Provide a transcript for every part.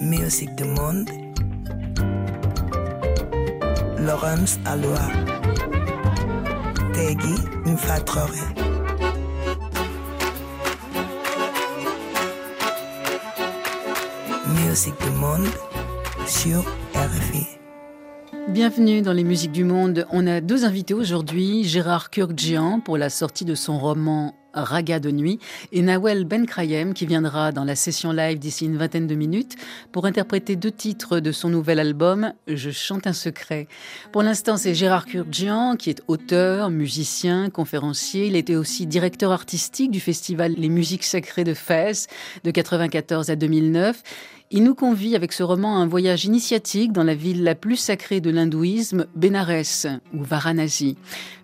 Musique du monde. Laurence Aloha. Tegui Mfatrore. Musique du monde sur RFI. Bienvenue dans les musiques du monde. On a deux invités aujourd'hui, Gérard Kurkjian pour la sortie de son roman Raga de nuit et Nawel Benkrayem qui viendra dans la session live d'ici une vingtaine de minutes pour interpréter deux titres de son nouvel album Je chante un secret. Pour l'instant, c'est Gérard Kurjian qui est auteur, musicien, conférencier. Il était aussi directeur artistique du festival Les musiques sacrées de Fès de 94 à 2009 il nous convie avec ce roman à un voyage initiatique dans la ville la plus sacrée de l'hindouisme, Bénarès ou Varanasi.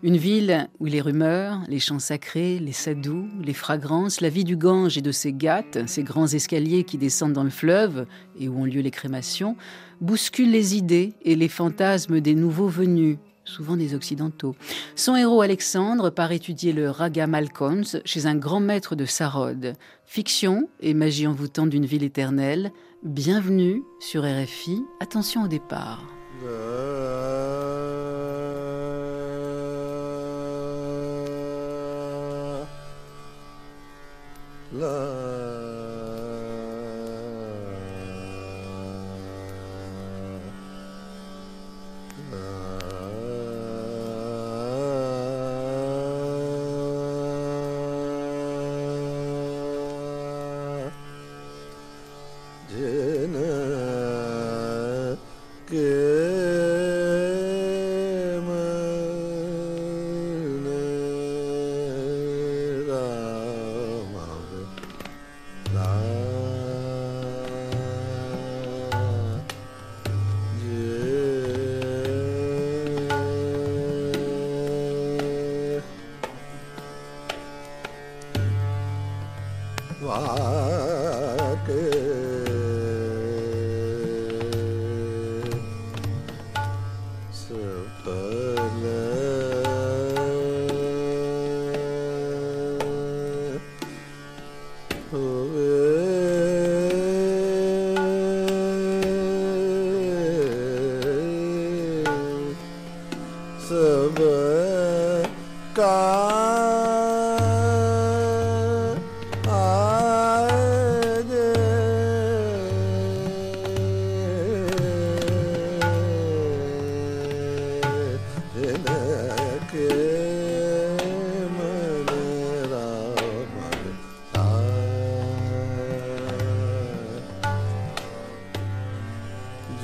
Une ville où les rumeurs, les chants sacrés, les sadhus, les fragrances, la vie du Gange et de ses gâtes, ces grands escaliers qui descendent dans le fleuve et où ont lieu les crémations, bousculent les idées et les fantasmes des nouveaux venus, souvent des Occidentaux. Son héros Alexandre part étudier le Raga Malkons chez un grand maître de Sarod. Fiction et magie envoûtante d'une ville éternelle, Bienvenue sur RFI. Attention au départ.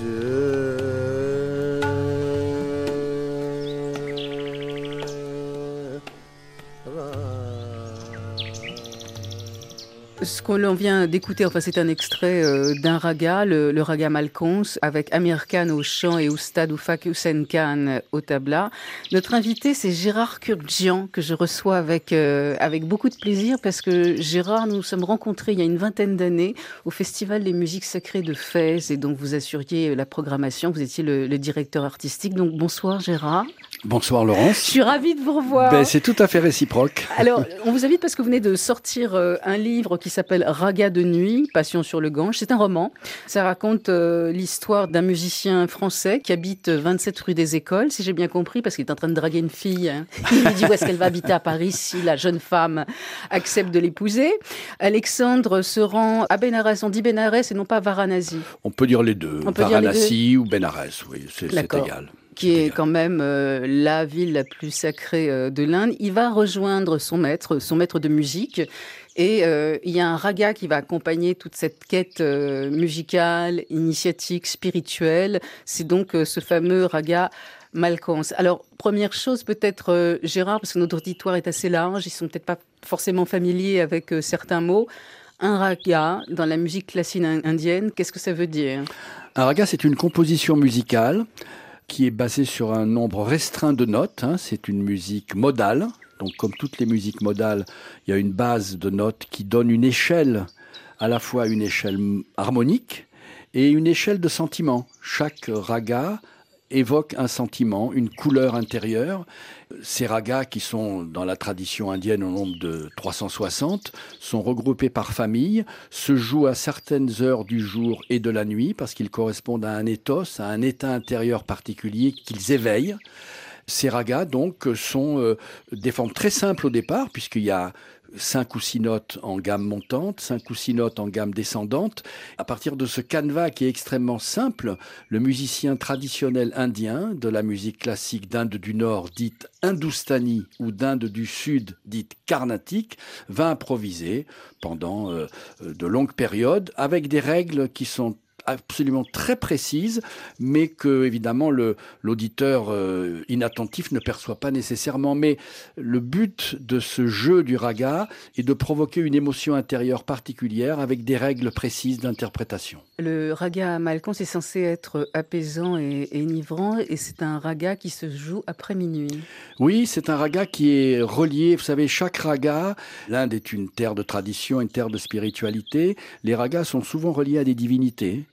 Yeah. Ce qu'on vient d'écouter, enfin c'est un extrait euh, d'un raga, le, raga Malkons, avec Amir Khan au chant et Oustad Oufak Hussein Khan au tabla. Notre invité, c'est Gérard Kurdzian, que je reçois avec, euh, avec beaucoup de plaisir, parce que Gérard, nous nous sommes rencontrés il y a une vingtaine d'années au Festival des musiques sacrées de Fès, et donc vous assuriez la programmation, vous étiez le, le directeur artistique. Donc bonsoir Gérard. Bonsoir Laurence. Je suis ravie de vous revoir. Ben, c'est tout à fait réciproque. Alors, on vous invite parce que vous venez de sortir euh, un livre qui s'appelle Raga de nuit, Passion sur le Gange. C'est un roman. Ça raconte euh, l'histoire d'un musicien français qui habite 27 rue des Écoles, si j'ai bien compris, parce qu'il est en train de draguer une fille. Hein. Il lui dit où est-ce qu'elle va habiter à Paris si la jeune femme accepte de l'épouser. Alexandre se rend à Bénarès. On dit Bénarès et non pas Varanasi. On peut dire les deux. Varanasi ou Bénarès, oui, c'est égal qui est quand même euh, la ville la plus sacrée euh, de l'Inde. Il va rejoindre son maître, son maître de musique. Et euh, il y a un raga qui va accompagner toute cette quête musicale, initiatique, spirituelle. C'est donc ce fameux raga Malkons. Alors, première chose, peut-être, Gérard, parce que notre auditoire est assez large, ils sont peut-être pas forcément familiers avec certains mots. Un raga dans la musique classique indienne, qu'est-ce que ça veut dire? Un raga, c'est une composition musicale qui est basé sur un nombre restreint de notes. Hein. C'est une musique modale. Donc, comme toutes les musiques modales, il y a une base de notes qui donne une échelle, à la fois une échelle harmonique et une échelle de sentiment. Chaque raga évoquent un sentiment, une couleur intérieure. Ces ragas, qui sont dans la tradition indienne au nombre de 360, sont regroupés par famille, se jouent à certaines heures du jour et de la nuit, parce qu'ils correspondent à un ethos, à un état intérieur particulier qu'ils éveillent. Ces ragas, donc, sont euh, des formes très simples au départ, puisqu'il y a cinq ou six notes en gamme montante, cinq ou six notes en gamme descendante. À partir de ce canevas qui est extrêmement simple, le musicien traditionnel indien de la musique classique d'Inde du Nord, dite Hindoustanie, ou d'Inde du Sud, dite carnatique, va improviser pendant euh, de longues périodes avec des règles qui sont absolument très précise, mais que évidemment l'auditeur euh, inattentif ne perçoit pas nécessairement. Mais le but de ce jeu du raga est de provoquer une émotion intérieure particulière avec des règles précises d'interprétation. Le raga malcon, c'est censé être apaisant et, et enivrant, et c'est un raga qui se joue après minuit. Oui, c'est un raga qui est relié. Vous savez, chaque raga, l'Inde est une terre de tradition, une terre de spiritualité. Les ragas sont souvent reliés à des divinités.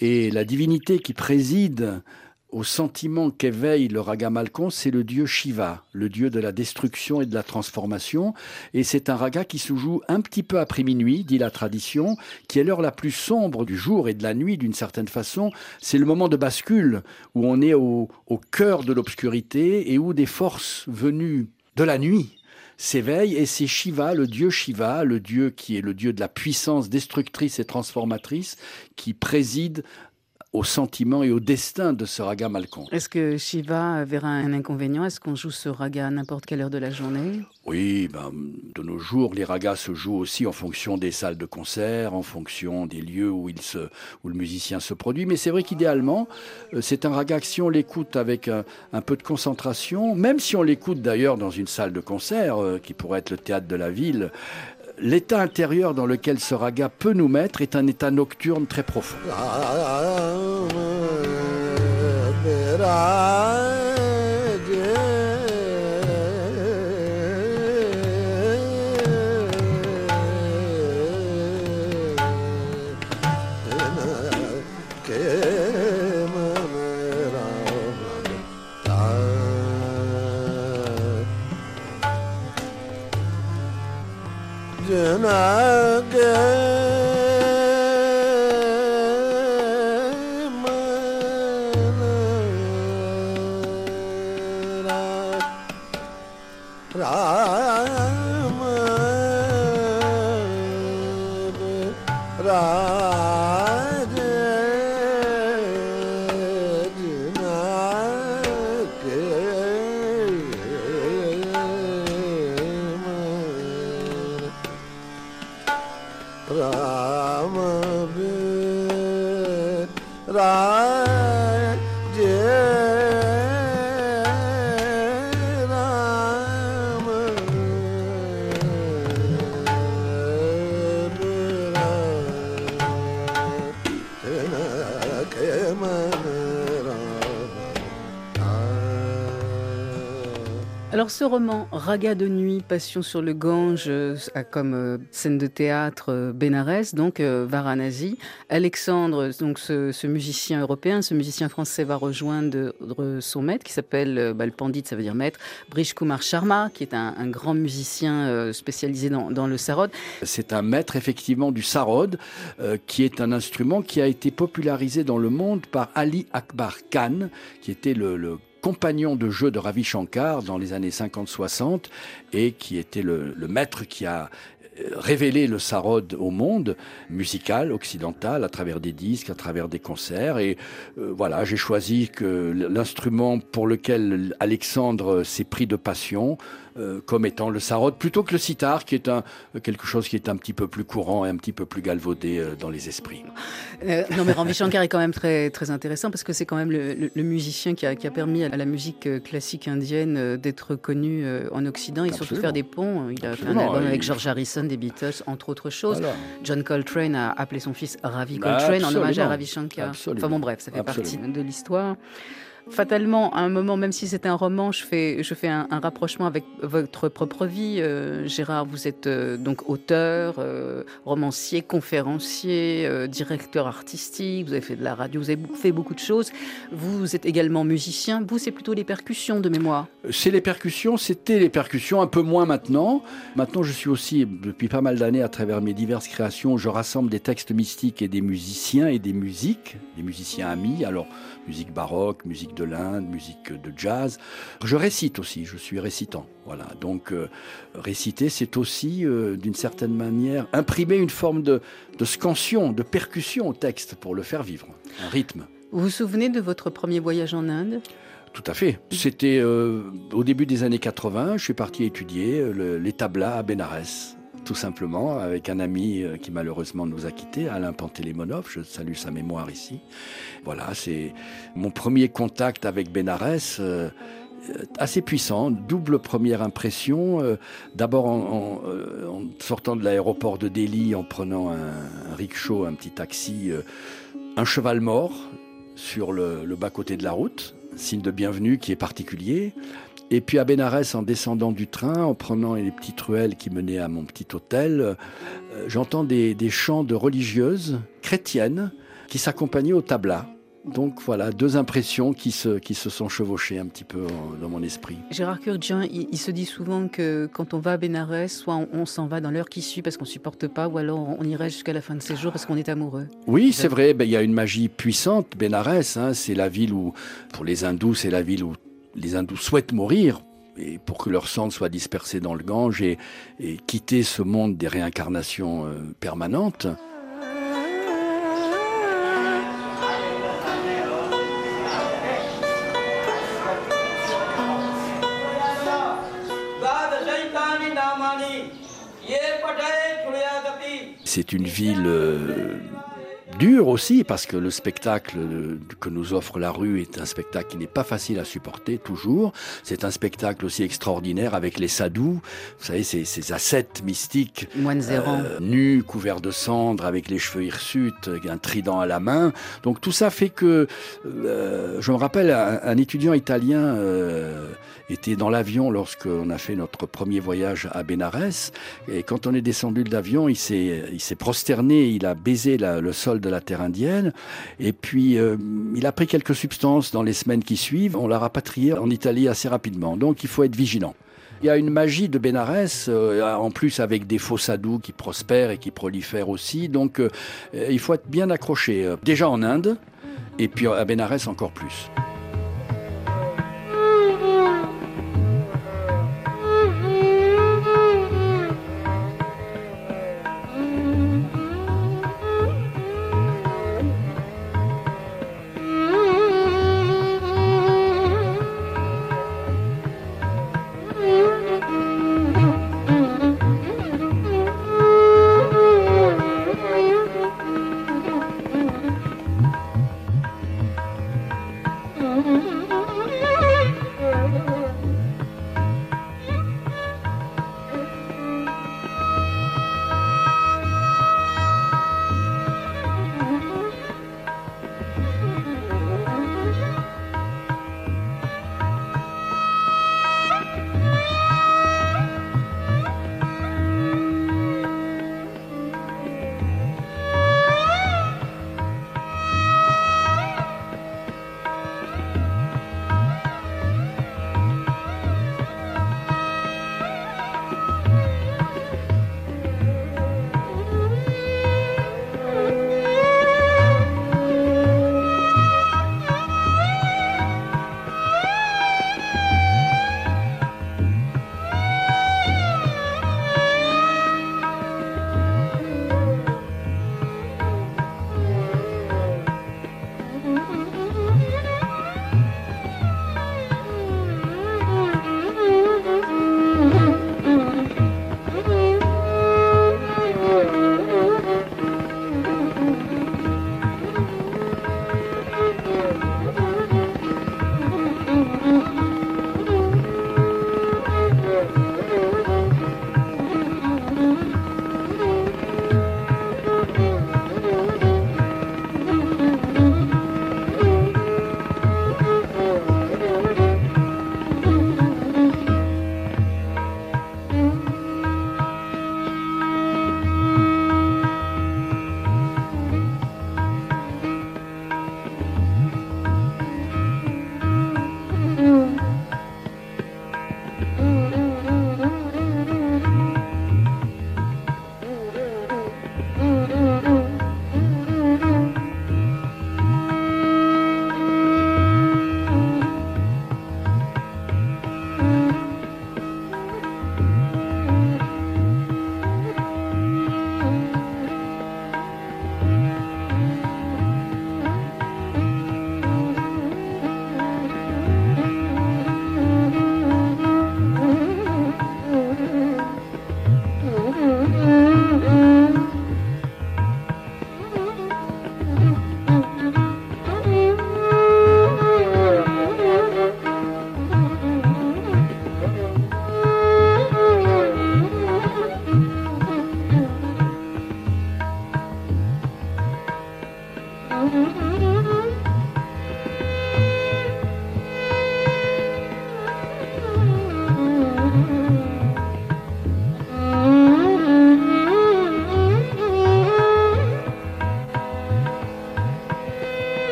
Et la divinité qui préside au sentiment qu'éveille le raga malkon, c'est le dieu Shiva, le dieu de la destruction et de la transformation. Et c'est un raga qui se joue un petit peu après minuit, dit la tradition, qui est l'heure la plus sombre du jour et de la nuit d'une certaine façon. C'est le moment de bascule où on est au, au cœur de l'obscurité et où des forces venues de la nuit s'éveille et c'est Shiva, le dieu Shiva, le dieu qui est le dieu de la puissance destructrice et transformatrice, qui préside au sentiment et au destin de ce raga malcon. Est-ce que Shiva verra un inconvénient? Est-ce qu'on joue ce raga à n'importe quelle heure de la journée? Oui, ben, de nos jours, les ragas se jouent aussi en fonction des salles de concert, en fonction des lieux où, il se, où le musicien se produit. Mais c'est vrai qu'idéalement, euh, c'est un raga que si on l'écoute avec un, un, peu de concentration, même si on l'écoute d'ailleurs dans une salle de concert, euh, qui pourrait être le théâtre de la ville, l'état intérieur dans lequel ce raga peut nous mettre est un état nocturne très profond. Alors ce roman, Raga de nuit, Passion sur le Gange, euh, a comme euh, scène de théâtre euh, Bénarès, donc Varanasi. Alexandre, donc ce, musicien européen, ce musicien français va rejoindre son maître qui s'appelle, bah, le pandit, ça veut dire maître, Brish Kumar Sharma, qui est un, grand musicien spécialisé dans, le sarod. C'est un maître effectivement du sarod, qui est un instrument qui a été popularisé dans le monde par Ali Akbar Khan, qui était le compagnon de jeu de Ravi Shankar dans les années 50-60 et qui était le, le, maître qui a révélé le sarod au monde musical occidental à travers des disques, à travers des concerts. Et euh, voilà, j'ai choisi que l'instrument pour lequel Alexandre s'est pris de passion, euh, comme étant le sarod plutôt que le sitar, qui est un, quelque chose qui est un petit peu plus courant et un petit peu plus galvaudé euh, dans les esprits. Non, mais Ravi Shankar est quand même très, très intéressant parce que c'est quand même le, le, musicien qui a, qui a, permis à la musique classique indienne d'être connu en Occident et surtout de faire des ponts. Il a fait un album avec George Harrison, des Beatles, entre autres choses. John Coltrane a appelé son fils Ravi Coltrane en hommage à Ravi Shankar. Absolument. Enfin bon, bref, ça fait partie de l'histoire. Fatalement, à un moment, même si c'est un roman, je fais, je fais un, rapprochement avec votre propre vie. Euh, Gérard, vous êtes euh, donc auteur, euh, romancier, conférencier, directeur artistique, vous avez fait de la radio, vous avez fait beaucoup de choses. Vous êtes également musicien. Vous, c'est plutôt les percussions de mémoire C'est les percussions, c'était les percussions, un peu moins maintenant. Maintenant, je suis aussi, depuis pas mal d'années, à travers mes diverses créations, je rassemble des textes mystiques et des musiciens et des musiques, des musiciens amis. Alors, musique baroque, musique de l'Inde, musique de jazz. Je récite aussi, je suis récitant. Voilà. Donc euh, réciter, c'est aussi, euh, d'une certaine manière, imprimer une forme de, scansion, de percussion au texte pour le faire vivre, un rythme. Vous vous souvenez de votre premier voyage en Inde? Tout à fait. C'était euh, au début des années 80. Je suis parti étudier les tablas à Benares tout simplement, avec un ami euh, qui malheureusement nous a quittés, Alain Pantélémonov, je salue sa mémoire ici. Voilà, c'est mon premier contact avec Bénarès. Euh, assez puissant, double première impression. Euh, d'abord en, sortant de l'aéroport de Delhi, en prenant un, rickshaw, un petit taxi, un cheval mort sur le, le bas-côté de la route, signe de bienvenue qui est particulier. Et puis à Bénarès, en descendant du train, en prenant les petites ruelles qui menaient à mon petit hôtel, euh, j'entends des, chants de religieuses chrétiennes qui s'accompagnaient au tabla. Donc voilà, deux impressions qui se, qui se sont chevauchées un petit peu dans mon esprit. Gérard Curdian, il, se dit souvent que quand on va à Bénarès, soit on, s'en va dans l'heure qui suit parce qu'on ne supporte pas, ou alors on irait jusqu'à la fin de ses jours parce qu'on est amoureux. Oui, c'est vrai, ben, il y a une magie puissante. Bénarès, hein, c'est la ville où, pour les hindous, c'est la ville où les hindous souhaitent mourir et pour que leur sang soit dispersé dans le Gange et, quitter ce monde des réincarnations euh, permanentes. C'est une ville euh, dur aussi parce que le spectacle que nous offre la rue est un spectacle qui n'est pas facile à supporter toujours. C'est un spectacle aussi extraordinaire avec les sadhus, vous savez ces, ces ascètes mystiques, moines euh, nus, couverts de cendres, avec les cheveux hirsutes, un trident à la main. Donc tout ça fait que euh, je me rappelle un, étudiant italien. Euh, était dans l'avion lorsqu'on a fait notre premier voyage à Bénarès. Et quand on est descendu de l'avion, il s'est, il s'est prosterné, il a baisé le sol de la terre indienne. Et puis, euh, il a pris quelques substances dans les semaines qui suivent. On l'a rapatrié en Italie assez rapidement. Donc, il faut être vigilant. Il y a une magie de Bénarès, euh, en plus avec des faux sadous qui prospèrent et qui prolifèrent aussi. Donc, euh, il faut être bien accroché. Déjà en Inde, et puis à Bénarès encore plus.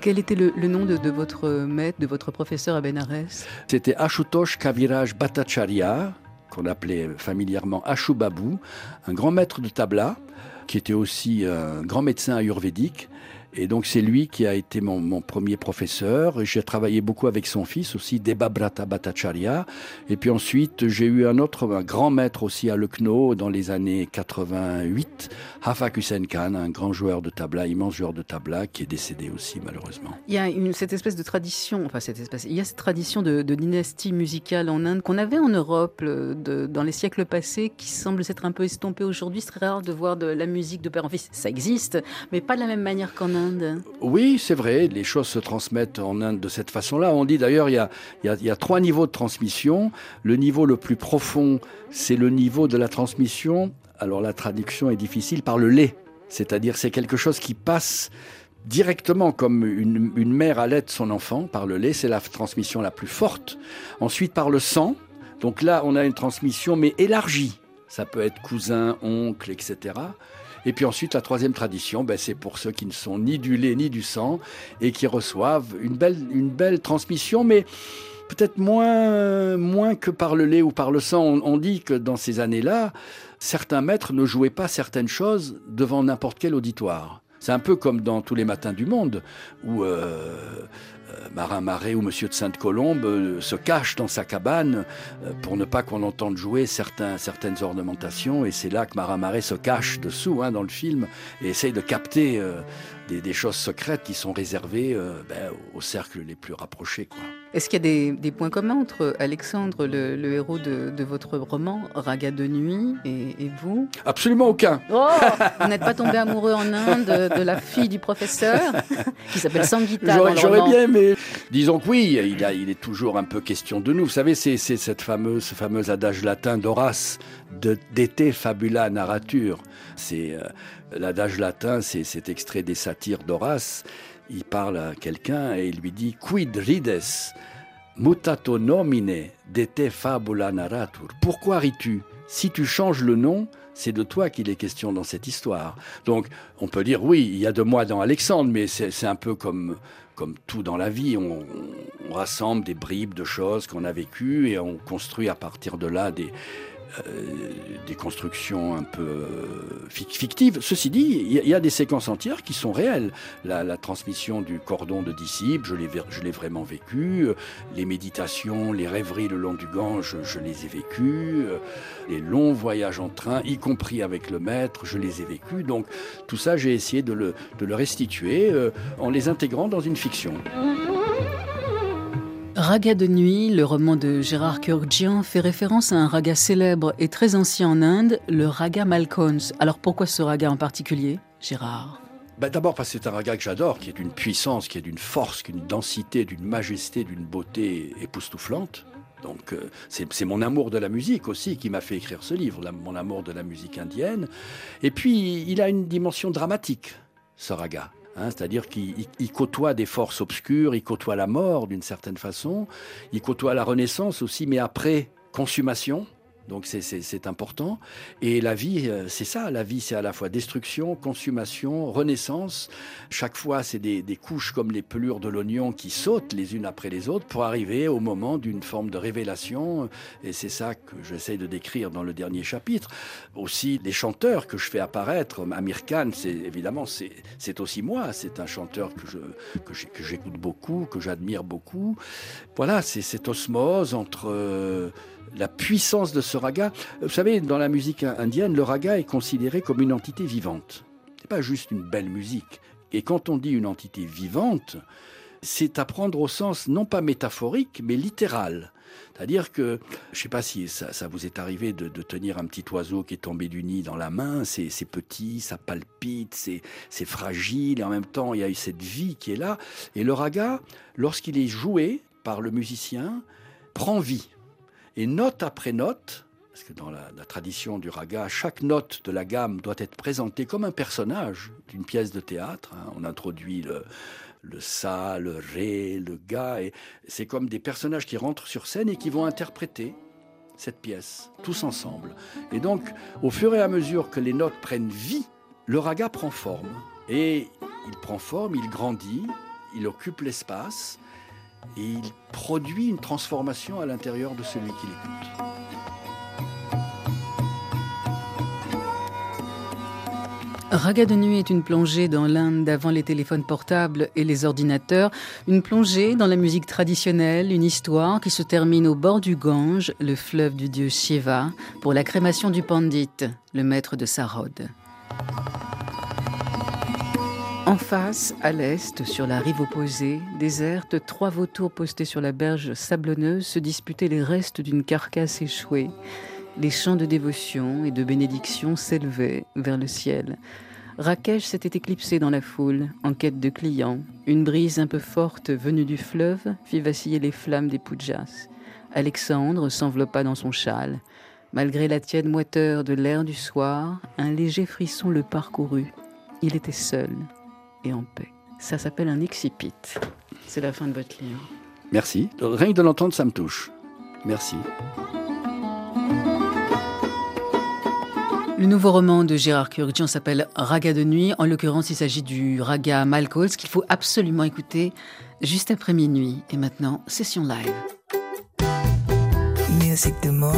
Quel était le, nom de, votre maître, de votre professeur à Benares C'était Ashutosh Kaviraj Bhattacharya, qu'on appelait familièrement Ashubabou, un grand maître de tabla, qui était aussi un grand médecin ayurvédique et donc c'est lui qui a été mon, mon premier professeur. J'ai travaillé beaucoup avec son fils aussi, Debabrata Bhattacharya. Et puis ensuite, j'ai eu un autre un grand maître aussi à Lucknow dans les années 88, Hafak Hussein Khan, un grand joueur de tabla, immense joueur de tabla, qui est décédé aussi malheureusement. Il y a une, cette espèce de tradition, enfin cette espèce, il y a cette tradition de, de dynastie musicale en Inde qu'on avait en Europe de, dans les siècles passés, qui semble s'être un peu estompée aujourd'hui. C'est rare de voir de la musique de père en fils. Ça existe, mais pas de la même manière qu'en Inde. Oui, c'est vrai, les choses se transmettent en Inde de cette façon-là. On dit d'ailleurs, il y a, trois niveaux de transmission. Le niveau le plus profond, c'est le niveau de la transmission. Alors la traduction est difficile par le lait. C'est-à-dire c'est quelque chose qui passe directement comme une, une mère allait son enfant par le lait, c'est la transmission la plus forte. Ensuite par le sang. Donc là, on a une transmission mais élargie. Ça peut être cousin, oncle, etc. Et puis ensuite, la troisième tradition, ben, c'est pour ceux qui ne sont ni du lait ni du sang et qui reçoivent une belle, transmission, mais peut-être moins, que par le lait ou par le sang. On, dit que dans ces années-là, certains maîtres ne jouaient pas certaines choses devant n'importe quel auditoire. C'est un peu comme dans Tous les matins du monde, où euh, Marin Marais ou Monsieur de Sainte-Colombe euh, se cache dans sa cabane euh, pour ne pas qu'on entende jouer certains, certaines ornementations. Et c'est là que Marin Marais se cache dessous hein, dans le film et essaye de capter des, choses secrètes qui sont réservées ben, aux cercles les plus rapprochés. Quoi. Est-ce qu'il y a des, points communs entre Alexandre, le, héros de, votre roman, Raga de nuit, et, vous? Absolument aucun. Oh, vous n'êtes pas tombé amoureux en Inde de, la fille du professeur, qui s'appelle Sangita J'aurais bien aimé. Disons que oui, il, a, il, est toujours un peu question de nous. Vous savez, c'est cette fameuse, ce fameux adage latin d'Horace, d'été fabula narrature. C'est euh, l'adage latin, c'est cet extrait des satires d'Horace il parle à quelqu'un et il lui dit Quid rides mutato nomine de te fabula narratur? Pourquoi ris-tu? Si tu changes le nom, c'est de toi qu'il est question dans cette histoire. Donc, on peut dire oui, il y a de moi dans Alexandre, mais c'est un peu comme, comme tout dans la vie. On, rassemble des bribes de choses qu'on a vécues et on construit à partir de là des, des constructions un peu euh, fictives. Ceci dit, il y, a des séquences entières qui sont réelles. La, transmission du cordon de disciples, je l'ai vraiment vécu. Les méditations, les rêveries le long du Gange, je, les ai vécues. Les longs voyages en train, y compris avec le maître, je les ai vécus. Donc tout ça, j'ai essayé de le, restituer euh, en les intégrant dans une fiction. Raga de nuit, le roman de Gérard Kurgian, fait référence à un raga célèbre et très ancien en Inde, le raga Malkons. Alors pourquoi ce raga en particulier, Gérard? Ben D'abord parce que c'est un raga que j'adore, qui est d'une puissance, qui est d'une force, qui d'une densité, d'une majesté, d'une beauté époustouflante. Donc euh, c'est mon amour de la musique aussi qui m'a fait écrire ce livre, mon amour de la musique indienne. Et puis il a une dimension dramatique, ce raga. Hein, c'est-à-dire qu'il côtoie des forces obscures, il côtoie la mort d'une certaine façon, il côtoie la renaissance aussi, mais après consommation, donc c'est important. Et la vie, euh, c'est ça. La vie, c'est à la fois destruction, consommation, renaissance. Chaque fois, c'est des, couches comme les pelures de l'oignon qui sautent les unes après les autres pour arriver au moment d'une forme de révélation. Et c'est ça que j'essaie de décrire dans le dernier chapitre. Aussi, les chanteurs que je fais apparaître, Amir Khan, c'est évidemment, c'est aussi moi. C'est un chanteur que je que j'écoute beaucoup, que j'admire beaucoup. Voilà, c'est cette osmose entre euh, la puissance de ce raga. Vous savez, dans la musique indienne, le raga est considéré comme une entité vivante. C'est pas juste une belle musique. Et quand on dit une entité vivante, c'est à prendre au sens non pas métaphorique, mais littéral. C'est-à-dire que, je ne sais pas si ça, vous est arrivé de, tenir un petit oiseau qui est tombé du nid dans la main, c'est petit, ça palpite, c'est fragile, et en même temps, il y a eu cette vie qui est là. Et le raga, lorsqu'il est joué par le musicien, prend vie. Et note après note, parce que dans la, tradition du raga, chaque note de la gamme doit être présentée comme un personnage d'une pièce de théâtre. Hein. On introduit le, le sa, le ré, le ga, et c'est comme des personnages qui rentrent sur scène et qui vont interpréter cette pièce, tous ensemble. Et donc, au fur et à mesure que les notes prennent vie, le raga prend forme. Et il prend forme, il grandit, il occupe l'espace et il produit une transformation à l'intérieur de celui qui l'écoute. Raga de nuit est une plongée dans l'Inde d'avant les téléphones portables et les ordinateurs, une plongée dans la musique traditionnelle, une histoire qui se termine au bord du Gange, le fleuve du dieu Shiva, pour la crémation du Pandit, le maître de Sarod. En face, à l'est, sur la rive opposée, déserte, trois vautours postés sur la berge sablonneuse se disputaient les restes d'une carcasse échouée. Les chants de dévotion et de bénédiction s'élevaient vers le ciel. Rakesh s'était éclipsé dans la foule, en quête de clients. Une brise un peu forte venue du fleuve fit vaciller les flammes des pujas. Alexandre s'enveloppa dans son châle. Malgré la tiède moiteur de l'air du soir, un léger frisson le parcourut. Il était seul, et en paix. Ça s'appelle un excipit. C'est la fin de votre livre. Merci. Rien que de l'entendre, ça me touche. Merci. Le nouveau roman de Gérard Kurkdjian s'appelle Raga de nuit. En l'occurrence, il s'agit du Raga Malkols qu'il faut absolument écouter juste après minuit. Et maintenant, session live. Musique du monde.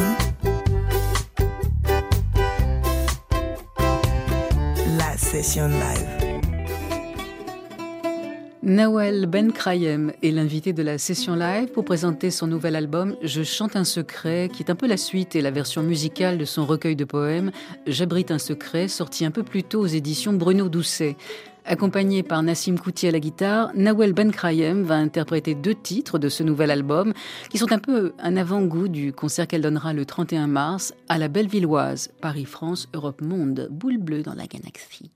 La session live. Nawel Ben Krayem est l'invité de la session live pour présenter son nouvel album Je chante un secret, qui est un peu la suite et la version musicale de son recueil de poèmes J'abrite un secret, sorti un peu plus tôt aux éditions Bruno Doucet. Accompagné par Nassim Kouti à la guitare, Nawel Ben Krayem va interpréter deux titres de ce nouvel album, qui sont un peu un avant-goût du concert qu'elle donnera le 31 mars à la Bellevilloise, Paris-France, Europe-Monde, boule bleue dans la galaxie.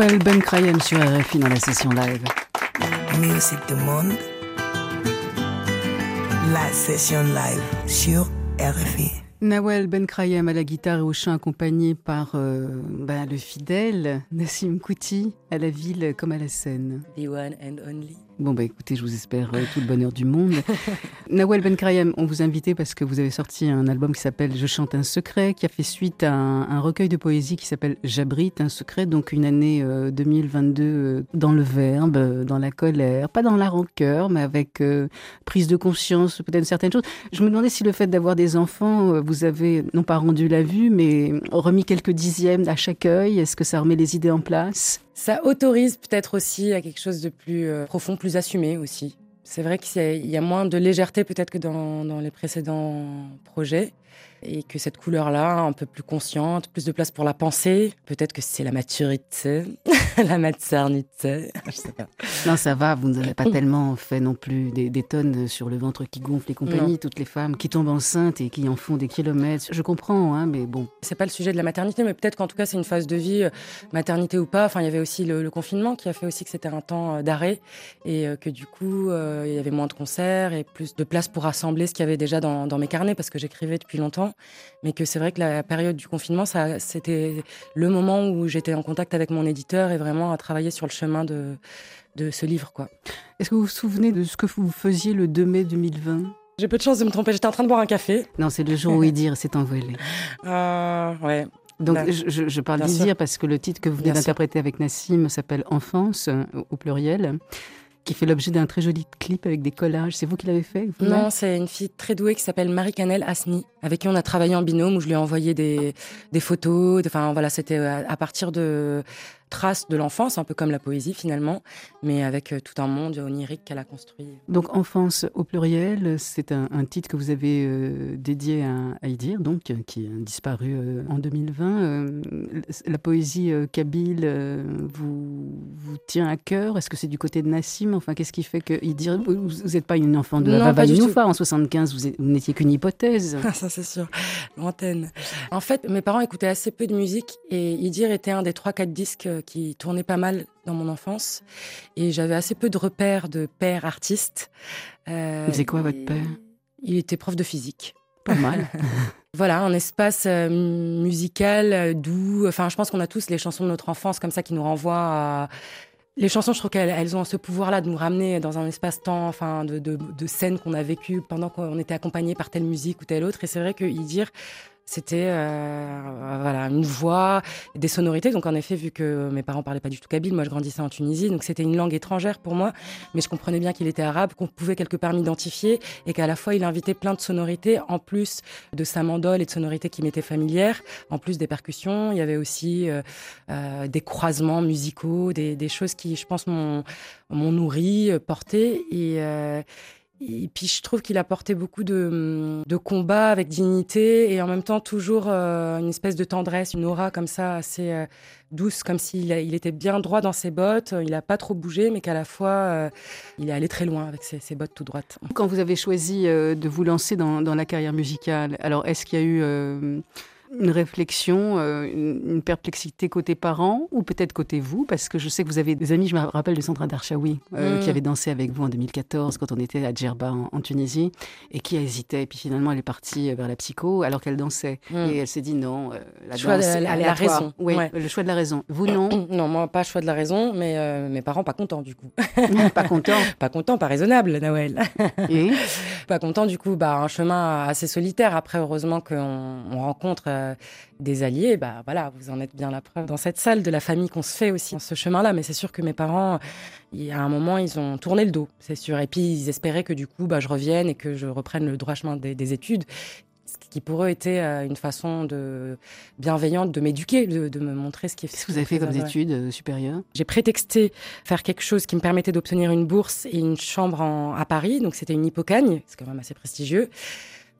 Nawel Ben Krayem sur RFI dans la session live. Musique du monde. La session live sur RFI. Nawel Ben Krayem à la guitare et au chant accompagné par euh, bah, le fidèle Nassim Kouti à la ville comme à la scène. The one and only. Bon, bah écoutez, je vous espère euh, tout le bonheur du monde. Nawel Ben Krayem, on vous a invité parce que vous avez sorti un album qui s'appelle Je chante un secret, qui a fait suite à un, recueil de poésie qui s'appelle J'abrite un secret, donc une année 2022 euh, dans le verbe, dans la colère, pas dans la rancœur, mais avec prise de conscience, peut-être certaines choses. Je me demandais si le fait d'avoir des enfants, vous avez non pas rendu la vue, mais remis quelques dixièmes à chaque œil. Est-ce que ça remet les idées en place? Ça autorise peut-être aussi à quelque chose de plus euh, profond, plus assumé aussi. C'est vrai qu'il y, a moins de légèreté peut-être que dans, dans les précédents projets et que cette couleur-là, un peu plus consciente, plus de place pour la pensée, peut-être que c'est la maturité, la maternité, je sais pas. Non, ça va, vous n'avez pas tellement fait non plus des, tonnes sur le ventre qui gonfle et compagnie, toutes les femmes qui tombent enceintes et qui en font des kilomètres. Je comprends, hein, mais bon. C'est pas le sujet de la maternité, mais peut-être qu'en tout cas c'est une phase de vie, euh, maternité ou pas. Enfin, il y avait aussi le, confinement qui a fait aussi que c'était un temps euh, d'arrêt et euh, que du coup il y avait moins de concerts et plus de place pour rassembler ce qu'il y avait déjà dans, dans mes carnets parce que j'écrivais depuis longtemps mais que c'est vrai que la période du confinement, ça, c'était le moment où j'étais en contact avec mon éditeur et vraiment à travailler sur le chemin de, de ce livre. Quoi. Est-ce que vous vous souvenez de ce que vous faisiez le 2 mai 2020 J'ai peu de chance de me tromper, j'étais en train de boire un café. Non, c'est le jour où Idir s'est envolé. Euh, ouais. Donc je, je, parle d'Idir parce que le titre que vous venez d'interpréter avec Nassim s'appelle Enfance au pluriel qui fait l'objet d'un très joli clip avec des collages. C'est vous qui l'avez fait Non, c'est une fille très douée qui s'appelle Marie-Canel Asni, avec qui on a travaillé en binôme, où je lui ai envoyé des, des photos. Enfin, voilà, c'était à partir de trace de l'enfance, un peu comme la poésie finalement, mais avec euh, tout un monde onirique qu'elle a construit. Donc Enfance au pluriel, c'est un, titre que vous avez euh, dédié à, Idir, donc qui a disparu euh, en 2020. la poésie kabyle vous, vous tient à cœur? Est-ce que c'est du côté de Nassim? Enfin, qu'est-ce qui fait que Idir, vous n'êtes pas une enfant de Baba Noufa en 75, vous, n'étiez qu'une hypothèse. Ça c'est sûr, lointaine. En fait, mes parents écoutaient assez peu de musique et Idir était un des 3-4 disques qui tournait pas mal dans mon enfance. Et j'avais assez peu de repères de père artiste. Euh, il faisait quoi, votre père? Il était prof de physique. Pas mal. voilà, un espace euh, musical euh, doux. Enfin, je pense qu'on a tous les chansons de notre enfance comme ça qui nous renvoient à. Les chansons, je trouve qu'elles ont ce pouvoir-là de nous ramener dans un espace-temps, enfin, de, de, de scènes qu'on a vécues pendant qu'on était accompagné par telle musique ou telle autre. Et c'est vrai que dire c'était euh, voilà une voix, des sonorités. Donc en effet, vu que mes parents parlaient pas du tout kabyle, moi je grandissais en Tunisie, donc c'était une langue étrangère pour moi, mais je comprenais bien qu'il était arabe, qu'on pouvait quelque part m'identifier et qu'à la fois il invitait plein de sonorités en plus de sa mandole et de sonorités qui m'étaient familières, en plus des percussions. Il y avait aussi euh, euh, des croisements musicaux, des, des, choses qui, je pense, m'ont nourri, porté et et puis je trouve qu'il a porté beaucoup de, de combats avec dignité et en même temps toujours euh, une espèce de tendresse, une aura comme ça assez euh, douce, comme s'il il était bien droit dans ses bottes, il n'a pas trop bougé, mais qu'à la fois euh, il est allé très loin avec ses, ses, bottes tout droites. Quand vous avez choisi de vous lancer dans, dans la carrière musicale, alors est-ce qu'il y a eu une réflexion, euh, une, perplexité côté parents ou peut-être côté vous? Parce que je sais que vous avez des amis, je me rappelle de Sandra Darchaoui, euh, mm. qui avait dansé avec vous en 2014 quand on était à Djerba en, Tunisie et qui a hésité. Et puis finalement, elle est partie vers la psycho alors qu'elle dansait. Mm. Et elle s'est dit non, euh, la choix danse, de, la, raison. Oui, le choix de la raison. Vous, non? Non, moi, pas choix de la raison, mais mes parents, pas contents du coup. pas contents? Pas contents, pas raisonnable, Noël. et? Pas contents du coup, bah, un chemin assez solitaire. Après, heureusement qu'on on rencontre des alliés, bah voilà, vous en êtes bien la preuve dans cette salle de la famille qu'on se fait aussi dans ce chemin-là. Mais c'est sûr que mes parents, à un moment, ils ont tourné le dos, c'est sûr. Et puis ils espéraient que du coup, bah, je revienne et que je reprenne le droit chemin des, études ce qui pour eux était euh, une façon de bienveillante de m'éduquer, de, me montrer ce qui est. Qu'est-ce que vous avez fait comme études euh, supérieures? J'ai prétexté faire quelque chose qui me permettait d'obtenir une bourse et une chambre à Paris, donc c'était une hippocagne, c'est quand même assez prestigieux.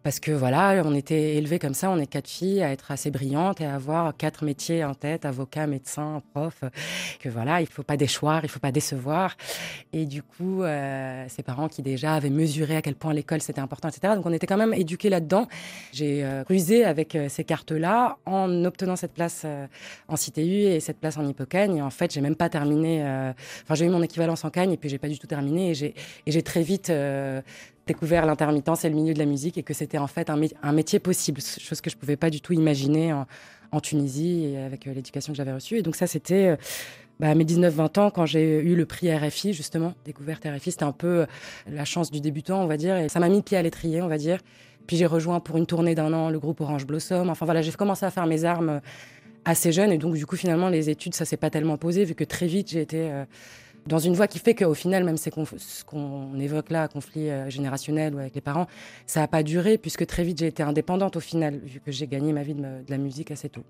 Parce que voilà, on était élevés comme ça, on est quatre filles à être assez brillantes et à avoir quatre métiers en tête, avocat, médecin, prof. Que voilà, il faut pas déchoir, il faut pas décevoir. Et du coup, euh, ces parents qui déjà avaient mesuré à quel point l'école c'était important, etc. Donc on était quand même éduqués là-dedans. J'ai euh, rusé avec euh, ces cartes-là en obtenant cette place euh, en CTU et cette place en Hippocagne. Et en fait, j'ai même pas terminé. Enfin, j'ai eu mon équivalence en Cagne et puis j'ai pas du tout terminé. Et j'ai très vite découvert l'intermittence et le milieu de la musique et que c'était en fait un, métier possible, chose que je ne pouvais pas du tout imaginer en, Tunisie et avec euh, l'éducation que j'avais reçue. Et donc ça, c'était euh, bah, à mes 19-20 ans, quand j'ai eu le prix RFI, justement, découverte RFI, c'était un peu la chance du débutant, on va dire, et ça m'a mis le pied à l'étrier, on va dire. Puis j'ai rejoint pour une tournée d'un an le groupe Orange Blossom. Enfin voilà, j'ai commencé à faire mes armes assez jeune. Et donc, du coup, finalement, les études, ça s'est pas tellement posé, vu que très vite, j'ai été euh, dans une voie qui fait qu'au final, même ce qu'on évoque là, conflit euh, générationnel ou avec les parents, ça n'a pas duré, puisque très vite, j'ai été indépendante au final, vu que j'ai gagné ma vie de, la musique assez tôt.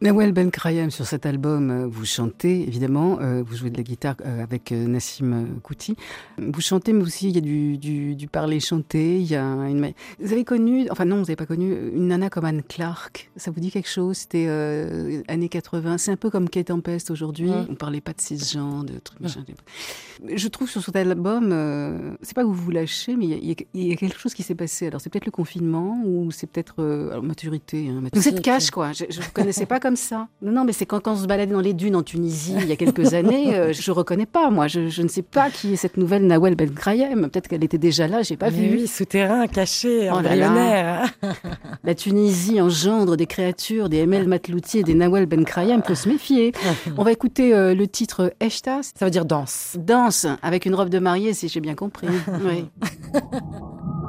Nawel Ben Krayem, sur cet album, euh, vous chantez, évidemment, vous jouez de la guitare avec Nassim Kouti. Vous chantez, mais aussi, il y a du, du, parler chanté. Il y a une... Vous avez connu, enfin non, vous n'avez pas connu une nana comme Anne Clark. Ça vous dit quelque chose? C'était années 80. C'est un peu comme Kate Tempest aujourd'hui. On parlait pas de cisgenre, de trucs je trouve sur cet album, euh, c'est pas que vous vous lâchez, mais il y, a quelque chose qui s'est passé. Alors c'est peut-être le confinement ou c'est peut-être euh, maturité. Hein, Vous êtes cash quoi. Je, ne vous connaissais pas comme ça. Non, non, mais c'est quand, quand on se baladait dans les dunes en Tunisie il y a quelques années, euh, je reconnais pas moi. Je, ne sais pas qui est cette nouvelle Nawel Ben Peut-être qu'elle était déjà là, j'ai pas vu. Oui, souterrain, caché, oh embryonnaire. La Tunisie engendre des créatures, des Emel Matlouti et des Nawel Ben Krayem. Peut se méfier. On va écouter le titre Eshtas. Ça veut dire danse. Danse avec une robe de mariée, si j'ai bien compris. oui.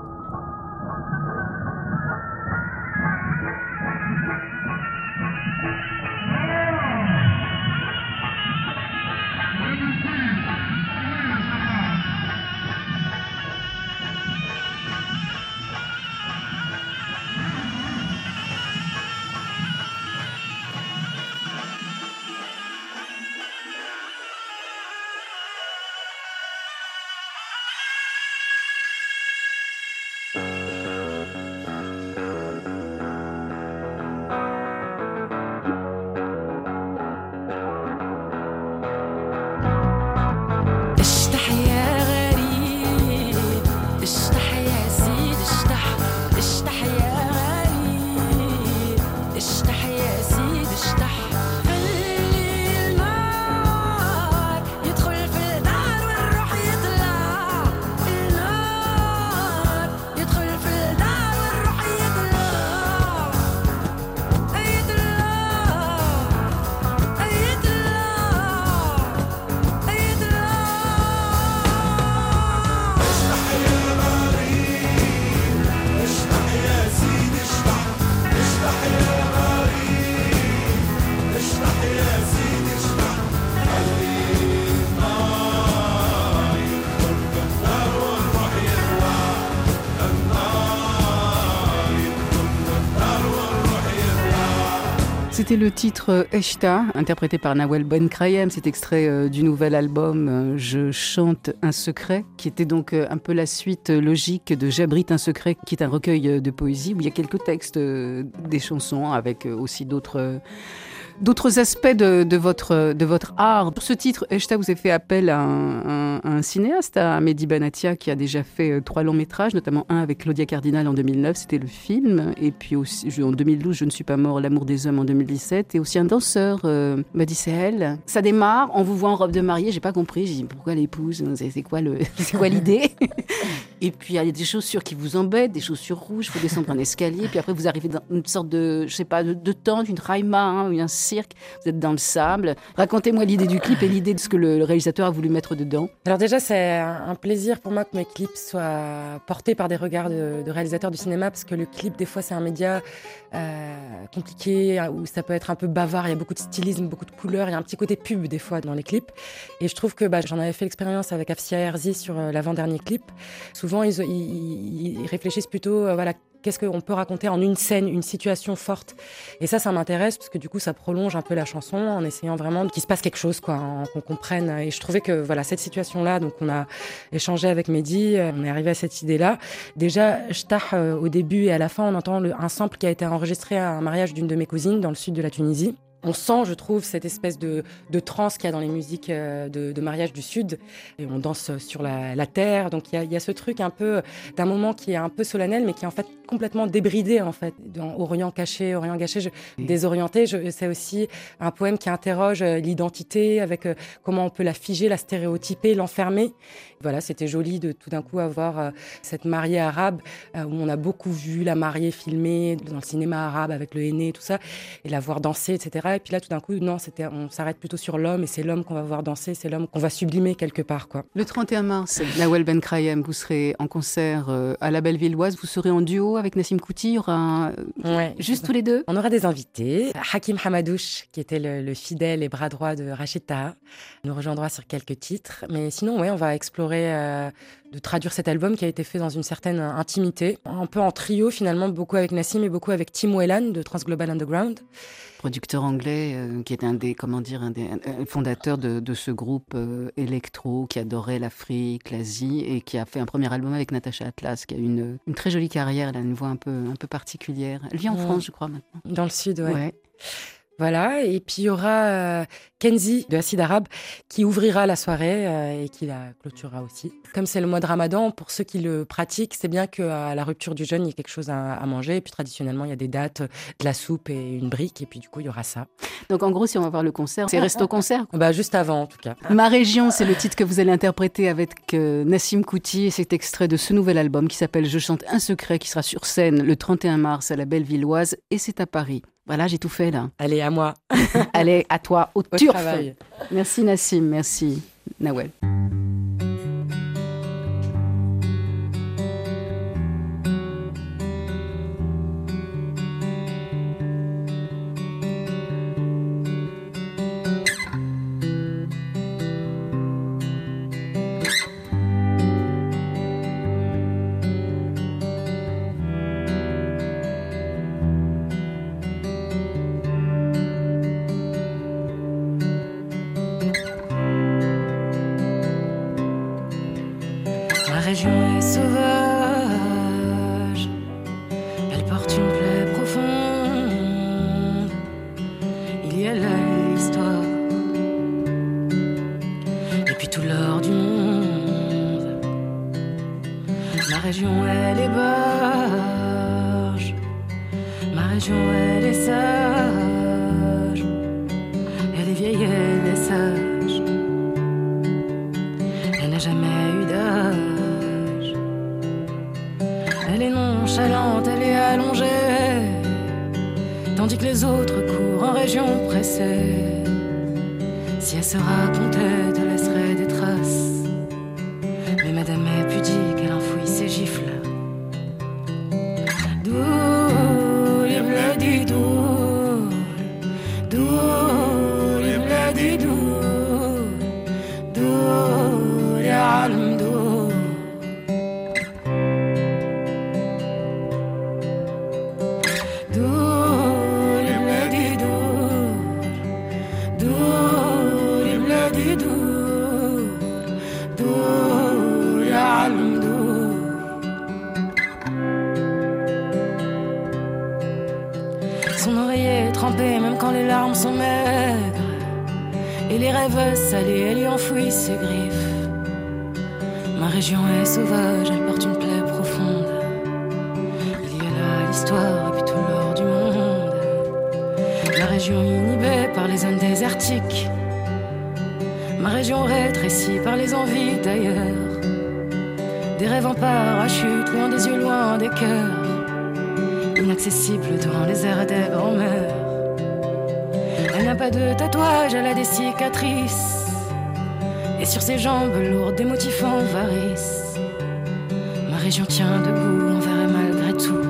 C'était le titre Eshta, interprété par Nawel Ben Krayem. C'est extrait euh, du nouvel album euh, Je chante un secret, qui était donc euh, un peu la suite logique de J'abrite un secret, qui est un recueil de poésie où il y a quelques textes des chansons avec aussi d'autres d'autres aspects de, votre, de votre art. Pour ce titre, Eshta, vous avez fait appel à un, cinéaste, à Mehdi Banatia, qui a déjà fait euh, trois longs métrages, notamment un avec Claudia Cardinal en 2009, c'était le film, et puis aussi en 2012, Je ne suis pas mort, L'amour des hommes en 2017, et aussi un danseur, euh, m'a dit c'est elle. Ça démarre, on vous voit en robe de mariée, j'ai pas compris, j'ai dit pourquoi l'épouse, c'est quoi le, c'est quoi l'idée? Et puis il y a des chaussures qui vous embêtent, des chaussures rouges, il faut descendre un escalier, puis après vous arrivez dans une sorte de, je sais pas, de, tente, une raima, hein, un cirque, vous êtes dans le sable. Racontez-moi l'idée du clip et l'idée de ce que le, réalisateur a voulu mettre dedans. Alors déjà, c'est un plaisir pour moi que mes clips soient portés par des regards de, réalisateurs du cinéma, parce que le clip, des fois, c'est un média euh, compliqué, où ça peut être un peu bavard, il y a beaucoup de stylisme, beaucoup de couleurs, il y a un petit côté pub des fois dans les clips. Et je trouve que bah, j'en avais fait l'expérience avec Afsia Herzi sur euh, l'avant-dernier clip. Souvent, ils, réfléchissent plutôt, euh, voilà, qu'est-ce qu'on peut raconter en une scène, une situation forte. Et ça, ça m'intéresse parce que du coup, ça prolonge un peu la chanson en essayant vraiment qu'il se passe quelque chose, quoi, qu'on comprenne. Et je trouvais que voilà cette situation-là, donc on a échangé avec Mehdi, euh, on est arrivé à cette idée-là. Déjà, Shtah, euh, au début et à la fin, on entend un sample qui a été enregistré à un mariage d'une de mes cousines dans le sud de la Tunisie. On sent, je trouve, cette espèce de, de transe qu'il y a dans les musiques euh, de, de, mariage du Sud. Et on danse sur la, la terre. Donc il y, a, il y, a, ce truc un peu d'un moment qui est un peu solennel, mais qui est en fait complètement débridé, en fait. Dans Orient caché, Orient gâché, je, désorienté. C'est aussi un poème qui interroge euh, l'identité, avec euh, comment on peut la figer, la stéréotyper, l'enfermer. Voilà, c'était joli de tout d'un coup avoir cette mariée arabe où on a beaucoup vu la mariée filmée dans le cinéma arabe avec le henné, tout ça, et la voir danser, etc. Et puis là, tout d'un coup, non, c'était, on s'arrête plutôt sur l'homme et c'est l'homme qu'on va voir danser, c'est l'homme qu'on va sublimer quelque part, quoi. Le 31 mars, Nawel Ben Krayem, vous serez en concert euh, à la Bellevilloise. Vous serez en duo avec Nassim Kouti. Il y aura ouais. juste tous les deux. On aura des invités. Hakim Hamadouche, qui était le, le fidèle et bras droit de Rachid Taha, nous rejoindra sur quelques titres. Mais sinon, ouais, on va explorer. Euh, de traduire cet album qui a été fait dans une certaine intimité, un peu en trio finalement, beaucoup avec Nassim et beaucoup avec Tim Whelan de Transglobal Underground. Producteur anglais euh, qui est un des, comment dire, un des un fondateurs de, de, ce groupe euh, électro qui adorait l'Afrique, l'Asie et qui a fait un premier album avec Natasha Atlas, qui a une, une très jolie carrière, elle a une voix un peu, un peu particulière. Elle vit en mmh. France, je crois, maintenant. Dans le sud, ouais. ouais. Voilà, et puis il y aura euh, Kenzie de Acide Arabe qui ouvrira la soirée euh, et qui la clôturera aussi. Comme c'est le mois de Ramadan, pour ceux qui le pratiquent, c'est bien qu'à la rupture du jeûne, il y ait quelque chose à, manger. Et puis traditionnellement, il y a des dates, de la soupe et une brique, et puis du coup, il y aura ça. Donc en gros, si on va voir le concert, c'est resto-concert Bah juste avant, en tout cas. Ma région, c'est le titre que vous allez interpréter avec euh, Nassim Kouti, et c'est extrait de ce nouvel album qui s'appelle Je chante un secret, qui sera sur scène le 31 mars à la Bellevilloise, et c'est à Paris. Voilà, j'ai tout fait là. Allez, à moi. Allez, à toi, au, au turf. Travail. Merci Nassim, merci Nawel. Ma région rétrécie par les envies d'ailleurs. Des rêves en parachute, loin des yeux, loin des cœurs. Inaccessible devant les airs des grands-mères. Elle n'a pas de tatouage, elle a des cicatrices. Et sur ses jambes lourdes, des motifs en. Ma région tient debout, envers et malgré tout.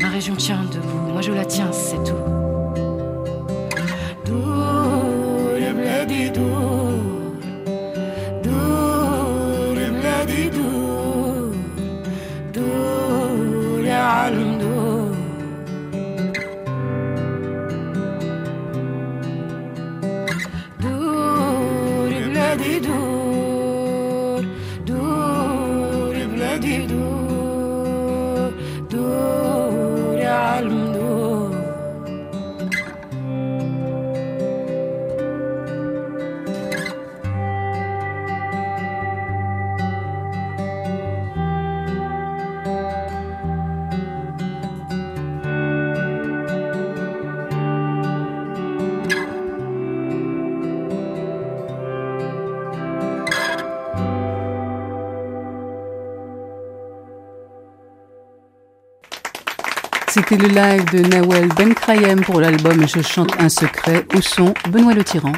Ma région tient debout, moi je la tiens, c'est tout. C'était le live de Nawel Ben Krayem pour l'album Je chante un secret au son Benoît Le Tyran?